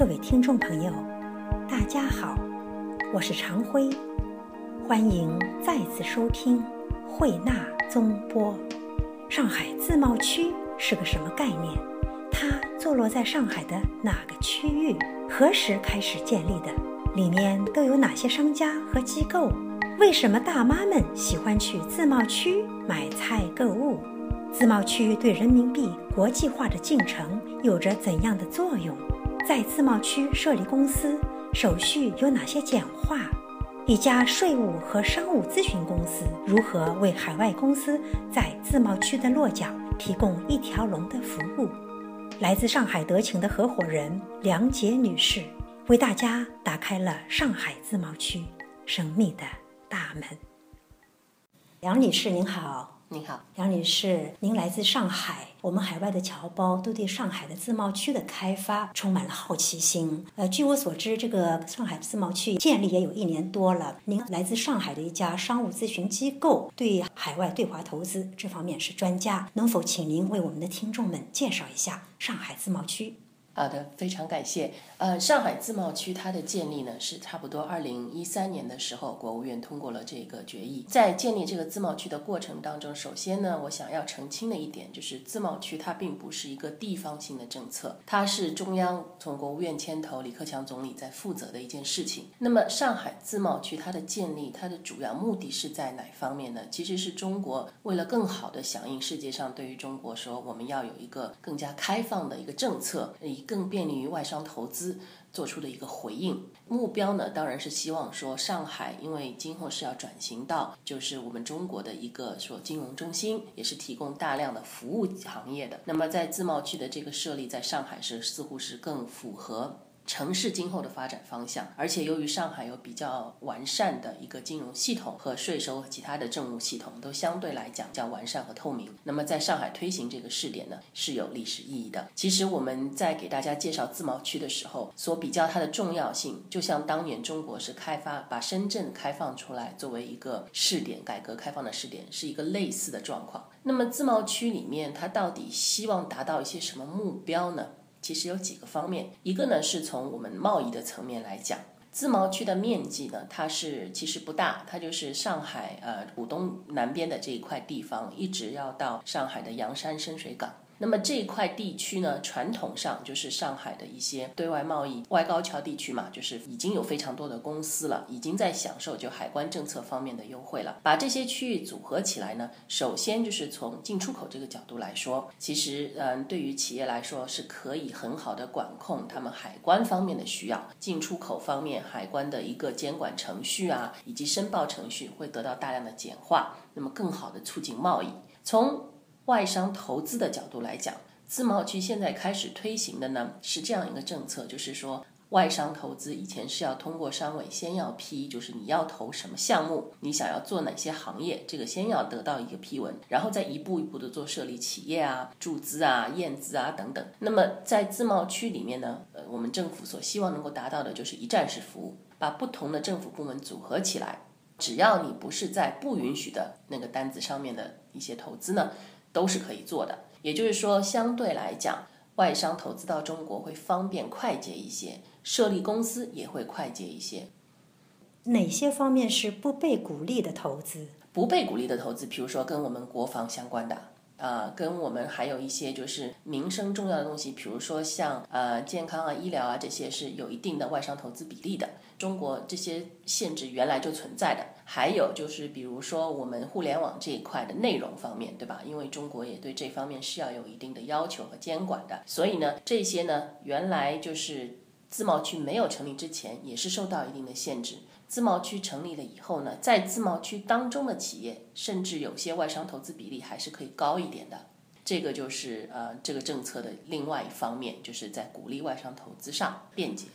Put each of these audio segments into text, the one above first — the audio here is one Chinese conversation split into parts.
各位听众朋友，大家好，我是常辉，欢迎再次收听慧纳综播。上海自贸区是个什么概念？它坐落在上海的哪个区域？何时开始建立的？里面都有哪些商家和机构？为什么大妈们喜欢去自贸区买菜购物？自贸区对人民币国际化的进程有着怎样的作用？在自贸区设立公司手续有哪些简化？一家税务和商务咨询公司如何为海外公司在自贸区的落脚提供一条龙的服务？来自上海德勤的合伙人梁杰女士为大家打开了上海自贸区神秘的大门。梁女士您好。您好，杨女士，您来自上海。我们海外的侨胞都对上海的自贸区的开发充满了好奇心。呃，据我所知，这个上海自贸区建立也有一年多了。您来自上海的一家商务咨询机构，对海外对华投资这方面是专家，能否请您为我们的听众们介绍一下上海自贸区？好的，非常感谢。呃，上海自贸区它的建立呢，是差不多二零一三年的时候，国务院通过了这个决议。在建立这个自贸区的过程当中，首先呢，我想要澄清的一点就是，自贸区它并不是一个地方性的政策，它是中央从国务院牵头，李克强总理在负责的一件事情。那么，上海自贸区它的建立，它的主要目的是在哪方面呢？其实是中国为了更好的响应世界上对于中国说，我们要有一个更加开放的一个政策，更便利于外商投资。做出的一个回应目标呢，当然是希望说上海，因为今后是要转型到就是我们中国的一个说金融中心，也是提供大量的服务行业的。那么在自贸区的这个设立，在上海是似乎是更符合。城市今后的发展方向，而且由于上海有比较完善的一个金融系统和税收和其他的政务系统都相对来讲较完善和透明，那么在上海推行这个试点呢是有历史意义的。其实我们在给大家介绍自贸区的时候，所比较它的重要性，就像当年中国是开发把深圳开放出来作为一个试点，改革开放的试点，是一个类似的状况。那么自贸区里面，它到底希望达到一些什么目标呢？其实有几个方面，一个呢是从我们贸易的层面来讲，自贸区的面积呢，它是其实不大，它就是上海呃浦东南边的这一块地方，一直要到上海的洋山深水港。那么这一块地区呢，传统上就是上海的一些对外贸易外高桥地区嘛，就是已经有非常多的公司了，已经在享受就海关政策方面的优惠了。把这些区域组合起来呢，首先就是从进出口这个角度来说，其实嗯，对于企业来说是可以很好的管控他们海关方面的需要，进出口方面海关的一个监管程序啊，以及申报程序会得到大量的简化，那么更好的促进贸易。从外商投资的角度来讲，自贸区现在开始推行的呢是这样一个政策，就是说外商投资以前是要通过商委先要批，就是你要投什么项目，你想要做哪些行业，这个先要得到一个批文，然后再一步一步的做设立企业啊、注资啊、验资啊等等。那么在自贸区里面呢，呃，我们政府所希望能够达到的就是一站式服务，把不同的政府部门组合起来，只要你不是在不允许的那个单子上面的一些投资呢。都是可以做的，也就是说，相对来讲，外商投资到中国会方便快捷一些，设立公司也会快捷一些。哪些方面是不被鼓励的投资？不被鼓励的投资，比如说跟我们国防相关的。啊，跟我们还有一些就是民生重要的东西，比如说像呃健康啊、医疗啊这些是有一定的外商投资比例的。中国这些限制原来就存在的。还有就是比如说我们互联网这一块的内容方面，对吧？因为中国也对这方面是要有一定的要求和监管的。所以呢，这些呢原来就是自贸区没有成立之前也是受到一定的限制。自贸区成立了以后呢，在自贸区当中的企业，甚至有些外商投资比例还是可以高一点的。这个就是呃，这个政策的另外一方面，就是在鼓励外商投资上便捷。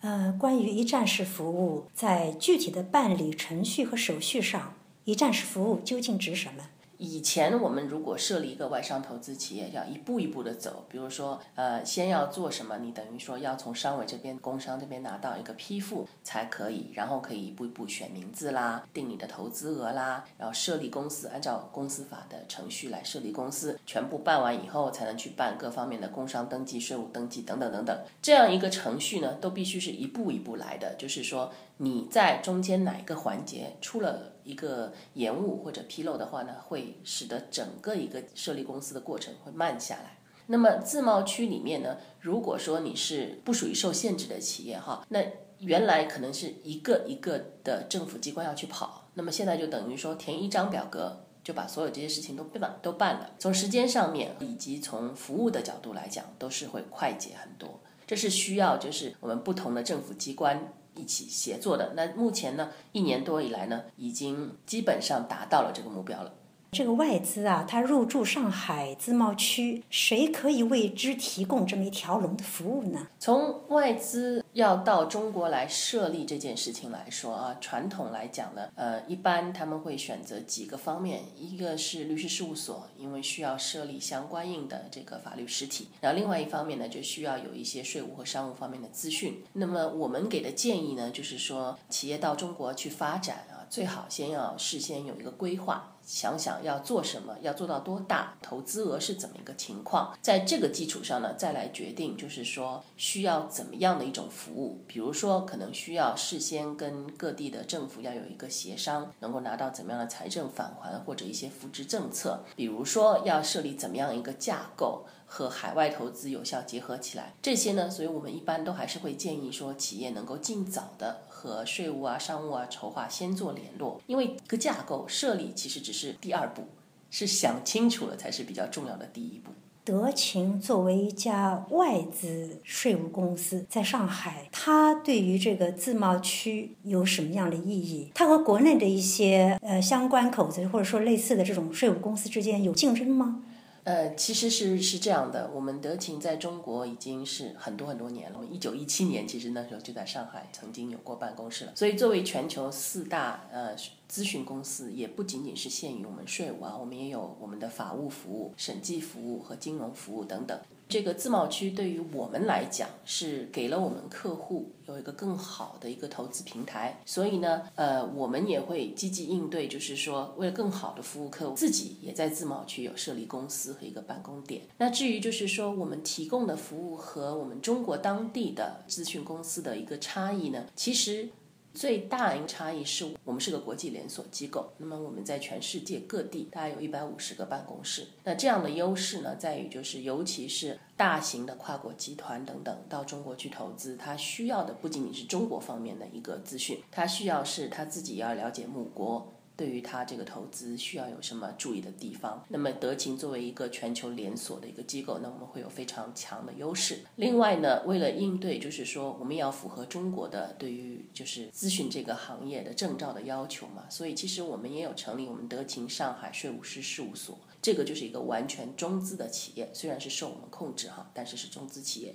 呃，关于一站式服务，在具体的办理程序和手续上，一站式服务究竟指什么？以前我们如果设立一个外商投资企业，要一步一步的走，比如说，呃，先要做什么？你等于说要从商委这边、工商这边拿到一个批复才可以，然后可以一步一步选名字啦，定你的投资额啦，然后设立公司，按照公司法的程序来设立公司，全部办完以后才能去办各方面的工商登记、税务登记等等等等。这样一个程序呢，都必须是一步一步来的，就是说你在中间哪一个环节出了。一个延误或者纰漏的话呢，会使得整个一个设立公司的过程会慢下来。那么自贸区里面呢，如果说你是不属于受限制的企业哈，那原来可能是一个一个的政府机关要去跑，那么现在就等于说填一张表格就把所有这些事情都办都办了。从时间上面以及从服务的角度来讲，都是会快捷很多。这是需要就是我们不同的政府机关。一起协作的，那目前呢，一年多以来呢，已经基本上达到了这个目标了。这个外资啊，它入驻上海自贸区，谁可以为之提供这么一条龙的服务呢？从外资要到中国来设立这件事情来说啊，传统来讲呢，呃，一般他们会选择几个方面，一个是律师事务所，因为需要设立相关应的这个法律实体；然后另外一方面呢，就需要有一些税务和商务方面的资讯。那么我们给的建议呢，就是说，企业到中国去发展啊，最好先要事先有一个规划。想想要做什么，要做到多大，投资额是怎么一个情况，在这个基础上呢，再来决定，就是说需要怎么样的一种服务。比如说，可能需要事先跟各地的政府要有一个协商，能够拿到怎么样的财政返还或者一些扶持政策。比如说，要设立怎么样一个架构。和海外投资有效结合起来，这些呢，所以我们一般都还是会建议说，企业能够尽早的和税务啊、商务啊筹划先做联络，因为一个架构设立其实只是第二步，是想清楚了才是比较重要的第一步。德勤作为一家外资税务公司，在上海，它对于这个自贸区有什么样的意义？它和国内的一些呃相关口子或者说类似的这种税务公司之间有竞争吗？呃，其实是是这样的，我们德勤在中国已经是很多很多年了。我们一九一七年其实那时候就在上海曾经有过办公室了。所以作为全球四大呃咨询公司，也不仅仅是限于我们税务啊，我们也有我们的法务服务、审计服务和金融服务等等。这个自贸区对于我们来讲是给了我们客户有一个更好的一个投资平台，所以呢，呃，我们也会积极应对，就是说为了更好的服务客户，自己也在自贸区有设立公司和一个办公点。那至于就是说我们提供的服务和我们中国当地的咨询公司的一个差异呢，其实。最大的一个差异是我们是个国际连锁机构，那么我们在全世界各地大概有一百五十个办公室。那这样的优势呢，在于就是尤其是大型的跨国集团等等到中国去投资，它需要的不仅仅是中国方面的一个资讯，它需要是他自己要了解母国。对于他这个投资需要有什么注意的地方？那么德勤作为一个全球连锁的一个机构，那我们会有非常强的优势。另外呢，为了应对，就是说我们也要符合中国的对于就是咨询这个行业的证照的要求嘛，所以其实我们也有成立我们德勤上海税务师事务所，这个就是一个完全中资的企业，虽然是受我们控制哈，但是是中资企业。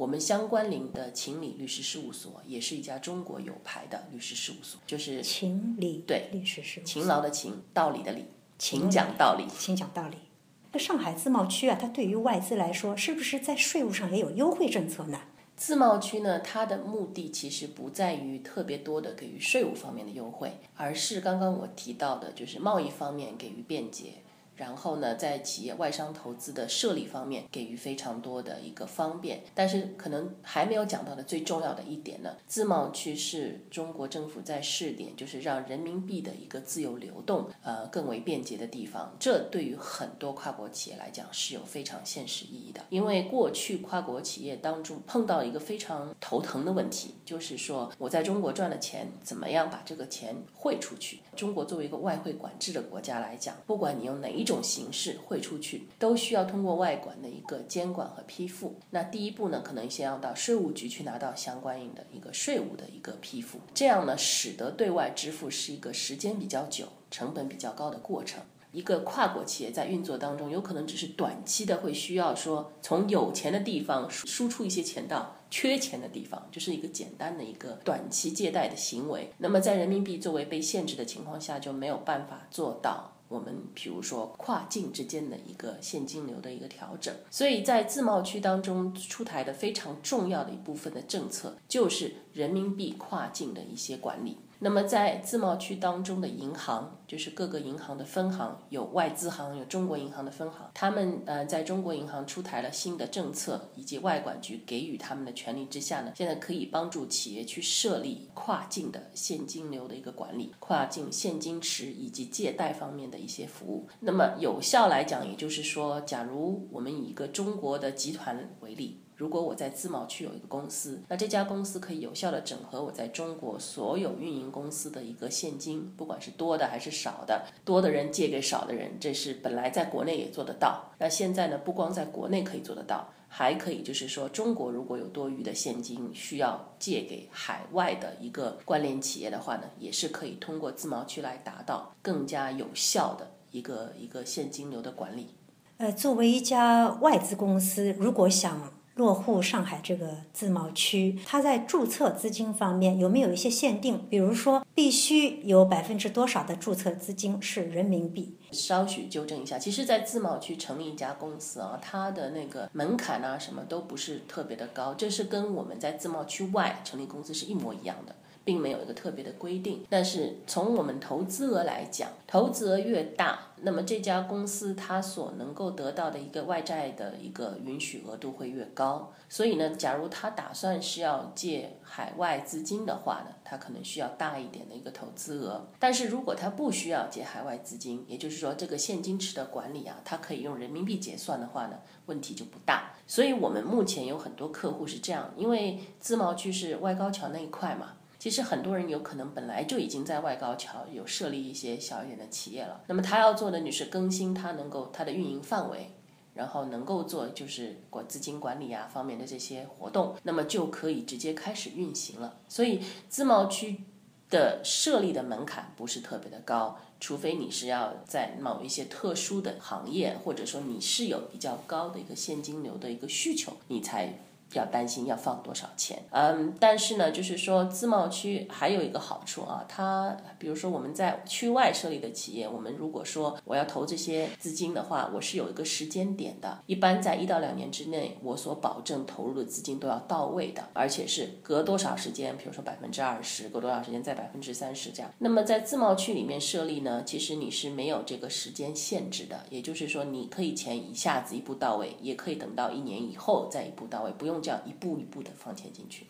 我们相关联的秦理律师事务所也是一家中国有牌的律师事务所，就是秦理对律师事务所，勤劳的勤，道理的理，勤讲道理，勤讲道理。那上海自贸区啊，它对于外资来说，是不是在税务上也有优惠政策呢？自贸区呢，它的目的其实不在于特别多的给予税务方面的优惠，而是刚刚我提到的，就是贸易方面给予便捷。然后呢，在企业外商投资的设立方面，给予非常多的一个方便。但是可能还没有讲到的最重要的一点呢，自贸区是中国政府在试点，就是让人民币的一个自由流动，呃，更为便捷的地方。这对于很多跨国企业来讲是有非常现实意义的。因为过去跨国企业当中碰到一个非常头疼的问题，就是说我在中国赚了钱，怎么样把这个钱汇出去？中国作为一个外汇管制的国家来讲，不管你用哪一种。种形式汇出去，都需要通过外管的一个监管和批复。那第一步呢，可能先要到税务局去拿到相关应的一个税务的一个批复，这样呢，使得对外支付是一个时间比较久、成本比较高的过程。一个跨国企业在运作当中，有可能只是短期的会需要说，从有钱的地方输出一些钱到缺钱的地方，就是一个简单的一个短期借贷的行为。那么在人民币作为被限制的情况下，就没有办法做到。我们比如说跨境之间的一个现金流的一个调整。所以在自贸区当中出台的非常重要的一部分的政策，就是人民币跨境的一些管理。那么在自贸区当中的银行，就是各个银行的分行，有外资行，有中国银行的分行，他们呃在中国银行出台了新的政策以及外管局给予他们的权利之下呢，现在可以帮助企业去设立跨境的现金流的一个管理，跨境现金池以及借贷方面的一些服务。那么有效来讲，也就是说，假如我们以一个中国的集团为例。如果我在自贸区有一个公司，那这家公司可以有效的整合我在中国所有运营公司的一个现金，不管是多的还是少的，多的人借给少的人，这是本来在国内也做得到。那现在呢，不光在国内可以做得到，还可以就是说，中国如果有多余的现金需要借给海外的一个关联企业的话呢，也是可以通过自贸区来达到更加有效的一个一个现金流的管理。呃，作为一家外资公司，如果想落户上海这个自贸区，它在注册资金方面有没有一些限定？比如说，必须有百分之多少的注册资金是人民币？稍许纠正一下，其实，在自贸区成立一家公司啊，它的那个门槛啊，什么都不是特别的高，这是跟我们在自贸区外成立公司是一模一样的。并没有一个特别的规定，但是从我们投资额来讲，投资额越大，那么这家公司它所能够得到的一个外债的一个允许额度会越高。所以呢，假如他打算是要借海外资金的话呢，他可能需要大一点的一个投资额。但是如果他不需要借海外资金，也就是说这个现金池的管理啊，它可以用人民币结算的话呢，问题就不大。所以我们目前有很多客户是这样，因为自贸区是外高桥那一块嘛。其实很多人有可能本来就已经在外高桥有设立一些小一点的企业了，那么他要做的，你是更新他能够他的运营范围，然后能够做就是管资金管理啊方面的这些活动，那么就可以直接开始运行了。所以自贸区的设立的门槛不是特别的高，除非你是要在某一些特殊的行业，或者说你是有比较高的一个现金流的一个需求，你才。要担心要放多少钱，嗯，但是呢，就是说自贸区还有一个好处啊，它比如说我们在区外设立的企业，我们如果说我要投这些资金的话，我是有一个时间点的，一般在一到两年之内，我所保证投入的资金都要到位的，而且是隔多少时间，比如说百分之二十，隔多少时间再百分之三十这样。那么在自贸区里面设立呢，其实你是没有这个时间限制的，也就是说你可以钱一下子一步到位，也可以等到一年以后再一步到位，不用。这样一步一步的放钱进去。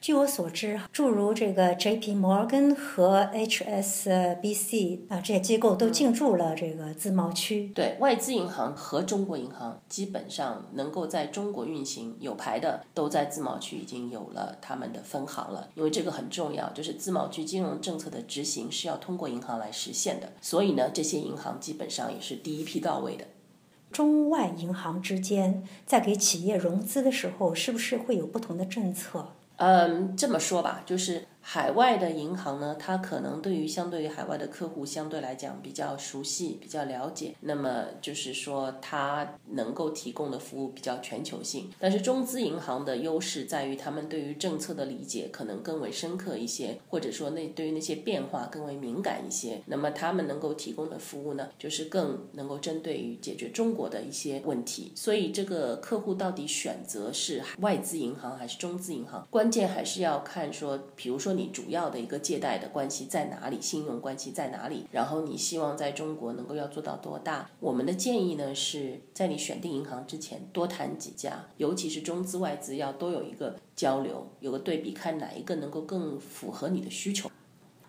据我所知，诸如这个 J.P. Morgan 和 H.S.B.C. 啊这些机构都进驻了这个自贸区。对外资银行和中国银行基本上能够在中国运行有牌的，都在自贸区已经有了他们的分行了。因为这个很重要，就是自贸区金融政策的执行是要通过银行来实现的，所以呢，这些银行基本上也是第一批到位的。中外银行之间在给企业融资的时候，是不是会有不同的政策？嗯，这么说吧，就是。海外的银行呢，它可能对于相对于海外的客户相对来讲比较熟悉、比较了解，那么就是说它能够提供的服务比较全球性。但是中资银行的优势在于他们对于政策的理解可能更为深刻一些，或者说那对于那些变化更为敏感一些。那么他们能够提供的服务呢，就是更能够针对于解决中国的一些问题。所以这个客户到底选择是外资银行还是中资银行，关键还是要看说，比如说。你主要的一个借贷的关系在哪里？信用关系在哪里？然后你希望在中国能够要做到多大？我们的建议呢，是在你选定银行之前多谈几家，尤其是中资外资要多有一个交流，有个对比，看哪一个能够更符合你的需求。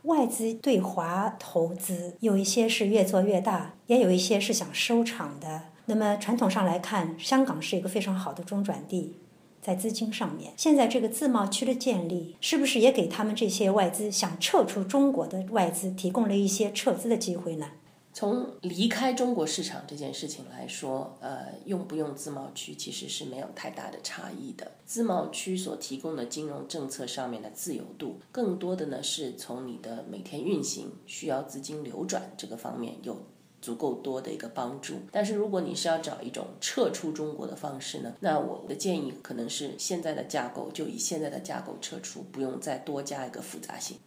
外资对华投资有一些是越做越大，也有一些是想收场的。那么传统上来看，香港是一个非常好的中转地。在资金上面，现在这个自贸区的建立，是不是也给他们这些外资想撤出中国的外资提供了一些撤资的机会呢？从离开中国市场这件事情来说，呃，用不用自贸区其实是没有太大的差异的。自贸区所提供的金融政策上面的自由度，更多的呢是从你的每天运行需要资金流转这个方面有。足够多的一个帮助，但是如果你是要找一种撤出中国的方式呢，那我的建议可能是现在的架构就以现在的架构撤出，不用再多加一个复杂性。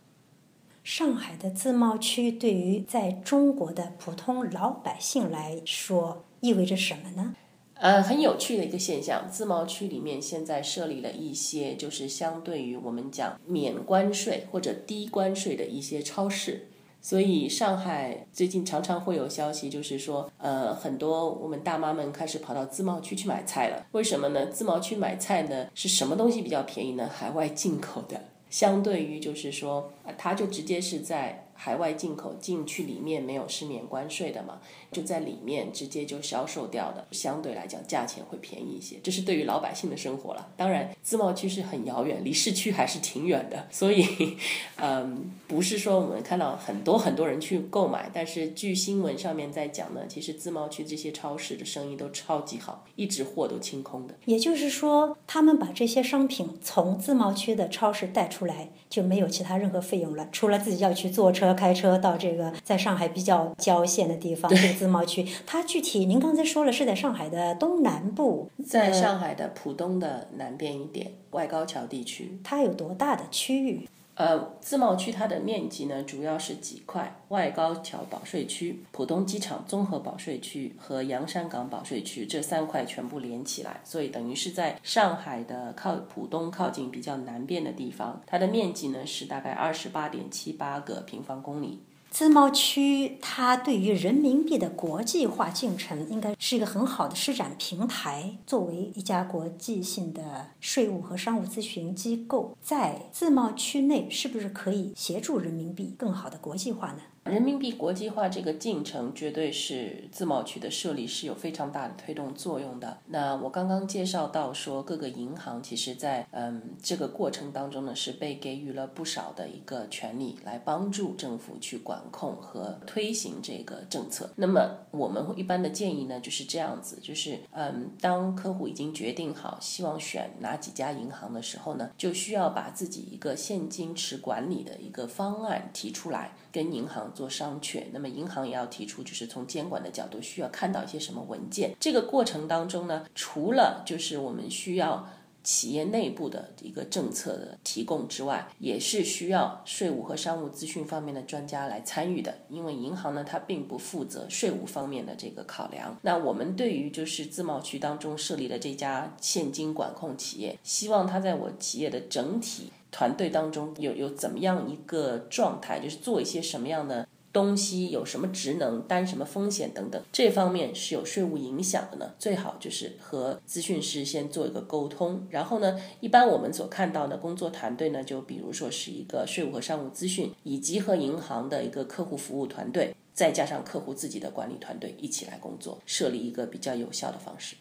上海的自贸区对于在中国的普通老百姓来说意味着什么呢？呃，很有趣的一个现象，自贸区里面现在设立了一些，就是相对于我们讲免关税或者低关税的一些超市。所以上海最近常常会有消息，就是说，呃，很多我们大妈们开始跑到自贸区去买菜了。为什么呢？自贸区买菜呢，是什么东西比较便宜呢？海外进口的，相对于就是说，啊，它就直接是在。海外进口进去里面没有是免关税的嘛，就在里面直接就销售掉的，相对来讲价钱会便宜一些。这是对于老百姓的生活了。当然，自贸区是很遥远，离市区还是挺远的，所以，嗯，不是说我们看到很多很多人去购买。但是据新闻上面在讲呢，其实自贸区这些超市的生意都超级好，一直货都清空的。也就是说，他们把这些商品从自贸区的超市带出来，就没有其他任何费用了，除了自己要去坐车。开车到这个在上海比较郊县的地方，这个自贸区，它具体您刚才说了是在上海的东南部，在上海的浦东的南边一点，外高桥地区。它有多大的区域？呃，自贸区它的面积呢，主要是几块：外高桥保税区、浦东机场综合保税区和洋山港保税区这三块全部连起来，所以等于是在上海的靠浦东靠近比较南边的地方，它的面积呢是大概二十八点七八个平方公里。自贸区它对于人民币的国际化进程应该是一个很好的施展平台。作为一家国际性的税务和商务咨询机构，在自贸区内是不是可以协助人民币更好的国际化呢？人民币国际化这个进程，绝对是自贸区的设立是有非常大的推动作用的。那我刚刚介绍到说，各个银行其实在嗯这个过程当中呢，是被给予了不少的一个权利，来帮助政府去管控和推行这个政策。那么我们一般的建议呢，就是这样子，就是嗯，当客户已经决定好希望选哪几家银行的时候呢，就需要把自己一个现金池管理的一个方案提出来，跟银行。做商榷，那么银行也要提出，就是从监管的角度需要看到一些什么文件。这个过程当中呢，除了就是我们需要企业内部的一个政策的提供之外，也是需要税务和商务资讯方面的专家来参与的。因为银行呢，它并不负责税务方面的这个考量。那我们对于就是自贸区当中设立的这家现金管控企业，希望它在我企业的整体。团队当中有有怎么样一个状态，就是做一些什么样的东西，有什么职能，担什么风险等等，这方面是有税务影响的呢？最好就是和咨询师先做一个沟通，然后呢，一般我们所看到的工作团队呢，就比如说是一个税务和商务咨询，以及和银行的一个客户服务团队，再加上客户自己的管理团队一起来工作，设立一个比较有效的方式。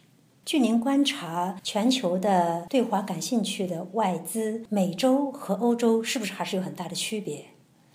据您观察，全球的对华感兴趣的外资，美洲和欧洲是不是还是有很大的区别？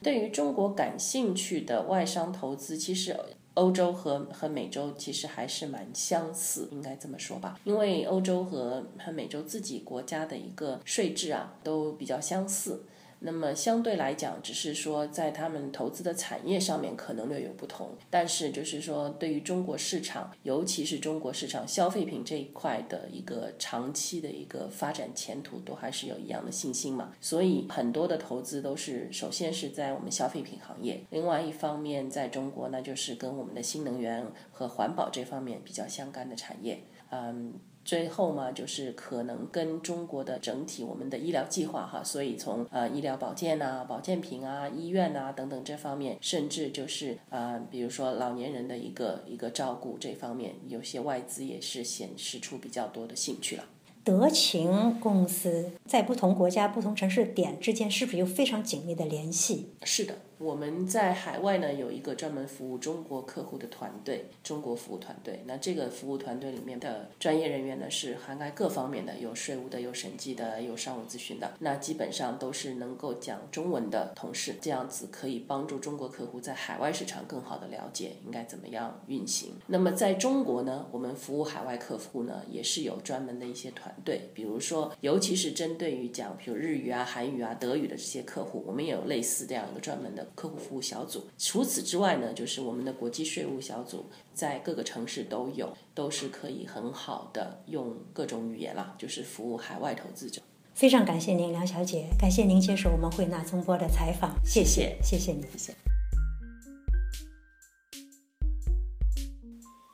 对于中国感兴趣的外商投资，其实欧洲和和美洲其实还是蛮相似，应该这么说吧。因为欧洲和和美洲自己国家的一个税制啊，都比较相似。那么相对来讲，只是说在他们投资的产业上面可能略有不同，但是就是说对于中国市场，尤其是中国市场消费品这一块的一个长期的一个发展前途，都还是有一样的信心嘛。所以很多的投资都是首先是在我们消费品行业，另外一方面在中国那，就是跟我们的新能源和环保这方面比较相干的产业，嗯。最后嘛，就是可能跟中国的整体我们的医疗计划哈，所以从呃医疗保健呐、保健品啊、医院呐等等这方面，甚至就是啊，比如说老年人的一个一个照顾这方面，有些外资也是显示出比较多的兴趣了。德勤公司在不同国家、不同城市点之间是不是有非常紧密的联系？是的。我们在海外呢有一个专门服务中国客户的团队，中国服务团队。那这个服务团队里面的专业人员呢是涵盖各方面的，有税务的，有审计的，有商务咨询的。那基本上都是能够讲中文的同事，这样子可以帮助中国客户在海外市场更好的了解应该怎么样运行。那么在中国呢，我们服务海外客户呢也是有专门的一些团队，比如说尤其是针对于讲比如日语啊、韩语啊、德语的这些客户，我们也有类似这样一个专门的。客户服务小组。除此之外呢，就是我们的国际税务小组，在各个城市都有，都是可以很好的用各种语言啦，就是服务海外投资者。非常感谢您，梁小姐，感谢您接受我们慧纳中波的采访，谢谢，谢谢你，谢谢。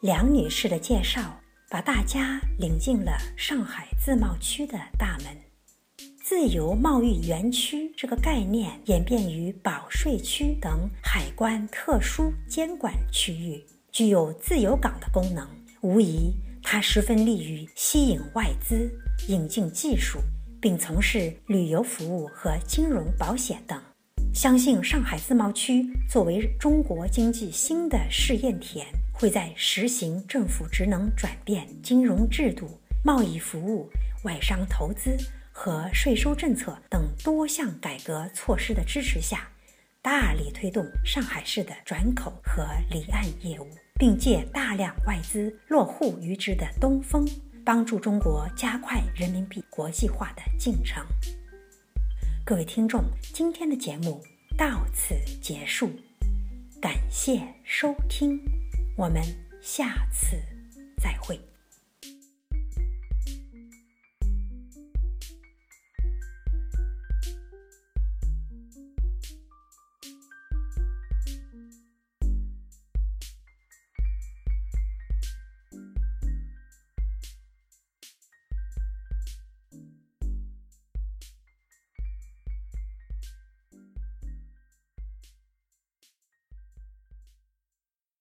梁女士的介绍把大家领进了上海自贸区的大门。自由贸易园区这个概念演变于保税区等海关特殊监管区域，具有自由港的功能。无疑，它十分利于吸引外资、引进技术，并从事旅游服务和金融保险等。相信上海自贸区作为中国经济新的试验田。会在实行政府职能转变、金融制度、贸易服务、外商投资和税收政策等多项改革措施的支持下，大力推动上海市的转口和离岸业务，并借大量外资落户于之的东风，帮助中国加快人民币国际化的进程。各位听众，今天的节目到此结束，感谢收听。我们下次再会。